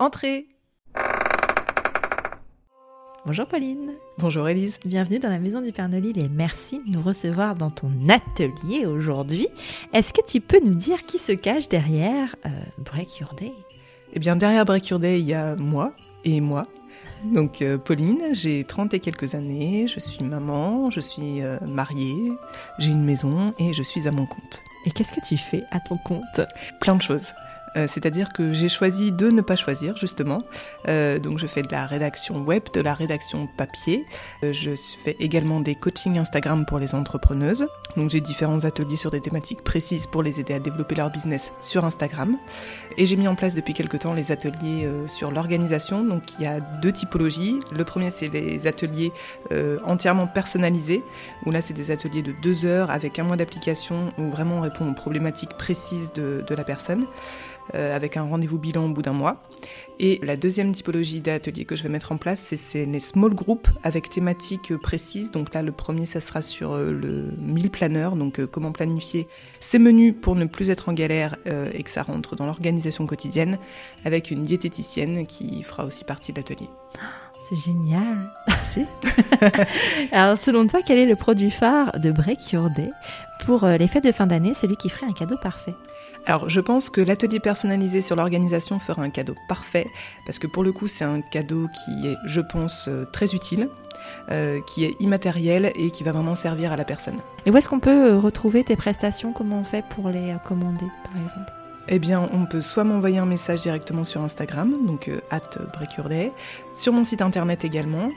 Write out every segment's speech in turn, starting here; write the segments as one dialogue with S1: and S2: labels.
S1: Entrez
S2: Bonjour Pauline.
S1: Bonjour Elise.
S2: Bienvenue dans la maison du Père Nolil et merci de nous recevoir dans ton atelier aujourd'hui. Est-ce que tu peux nous dire qui se cache derrière euh, Break Your Day?
S1: Eh bien, derrière Break Your Day, il y a moi et moi. Donc, euh, Pauline, j'ai 30 et quelques années, je suis maman, je suis euh, mariée, j'ai une maison et je suis à mon compte.
S2: Et qu'est-ce que tu fais à ton compte?
S1: Plein de choses. Euh, c'est-à-dire que j'ai choisi de ne pas choisir justement. Euh, donc je fais de la rédaction web, de la rédaction papier. Euh, je fais également des coachings Instagram pour les entrepreneuses. Donc j'ai différents ateliers sur des thématiques précises pour les aider à développer leur business sur Instagram. Et j'ai mis en place depuis quelques temps les ateliers sur l'organisation. Donc il y a deux typologies. Le premier c'est les ateliers entièrement personnalisés, où là c'est des ateliers de deux heures avec un mois d'application où vraiment on répond aux problématiques précises de, de la personne. Euh, avec un rendez-vous bilan au bout d'un mois. Et la deuxième typologie d'atelier que je vais mettre en place, c'est les small groups avec thématiques précises. Donc là, le premier, ça sera sur euh, le 1000 planeur, donc euh, comment planifier ses menus pour ne plus être en galère et que ça rentre dans l'organisation quotidienne, avec une diététicienne qui fera aussi partie de l'atelier.
S2: C'est génial. Merci. Alors, selon toi, quel est le produit phare de Break Your Day? Pour les fêtes de fin d'année, celui qui ferait un cadeau parfait
S1: alors je pense que l'atelier personnalisé sur l'organisation fera un cadeau parfait, parce que pour le coup c'est un cadeau qui est, je pense, euh, très utile. Euh, qui est immatériel et qui va vraiment servir à la personne.
S2: Et où est-ce qu'on peut euh, retrouver tes prestations? Comment on fait pour les commander, par exemple?
S1: Eh bien, on peut soit m'envoyer un message directement sur Instagram, donc at breakyourday, sur mon site internet également,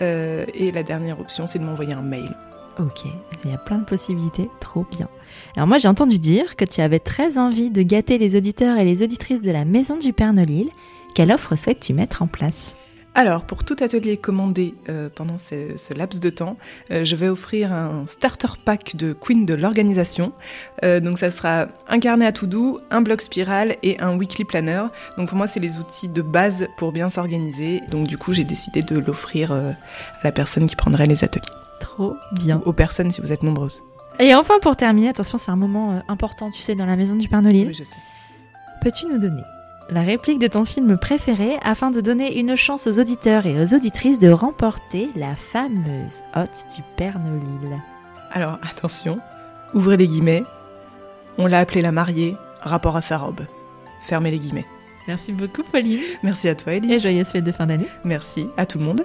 S1: et la dernière option, c'est de m'envoyer un mail.
S2: Ok, il y a plein de possibilités, trop bien. Alors moi j'ai entendu dire que tu avais très envie de gâter les auditeurs et les auditrices de la Maison du Père Nolil. Quelle offre souhaites-tu mettre en place?
S1: Alors, pour tout atelier commandé euh, pendant ce, laps de temps, euh, je vais offrir un starter pack de Queen de l'organisation. Euh, donc, ça sera un carnet à tout doux, un bloc spiral et un weekly planner. Donc, pour moi, c'est les outils de base pour bien s'organiser. Donc, du coup, j'ai décidé de l'offrir à la personne qui prendrait les ateliers.
S2: Trop bien.
S1: aux personnes si vous êtes nombreuses.
S2: Et enfin, pour terminer, attention, c'est un moment euh, important, tu sais, dans la maison du Père Noël.
S1: Oui, je sais.
S2: Peux-tu nous donner la réplique de ton film préféré afin de donner une chance aux auditeurs et aux auditrices de remporter la fameuse hôte du Père Noël?
S1: Alors, attention, ouvrez les guillemets. On l'a appelée la mariée, rapport à sa robe. Fermez les guillemets.
S2: Merci beaucoup, Pauline.
S1: Merci à toi, Elise.
S2: Et joyeuse fête de fin d'année.
S1: Merci à tout le monde.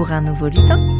S2: pour un nouveau lutin.